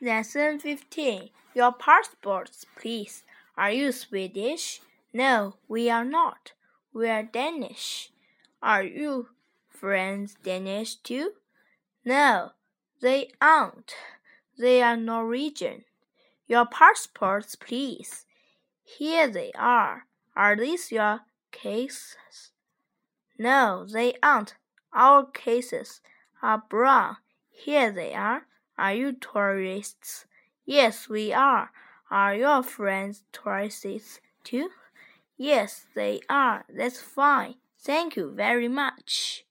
Lesson 15. Your passports, please. Are you Swedish? No, we are not. We are Danish. Are you friends Danish too? No, they aren't. They are Norwegian. Your passports, please. Here they are. Are these your cases? No, they aren't. Our cases are brown. Here they are. Are you tourists? Yes, we are. Are your friends tourists too? Yes, they are. That's fine. Thank you very much.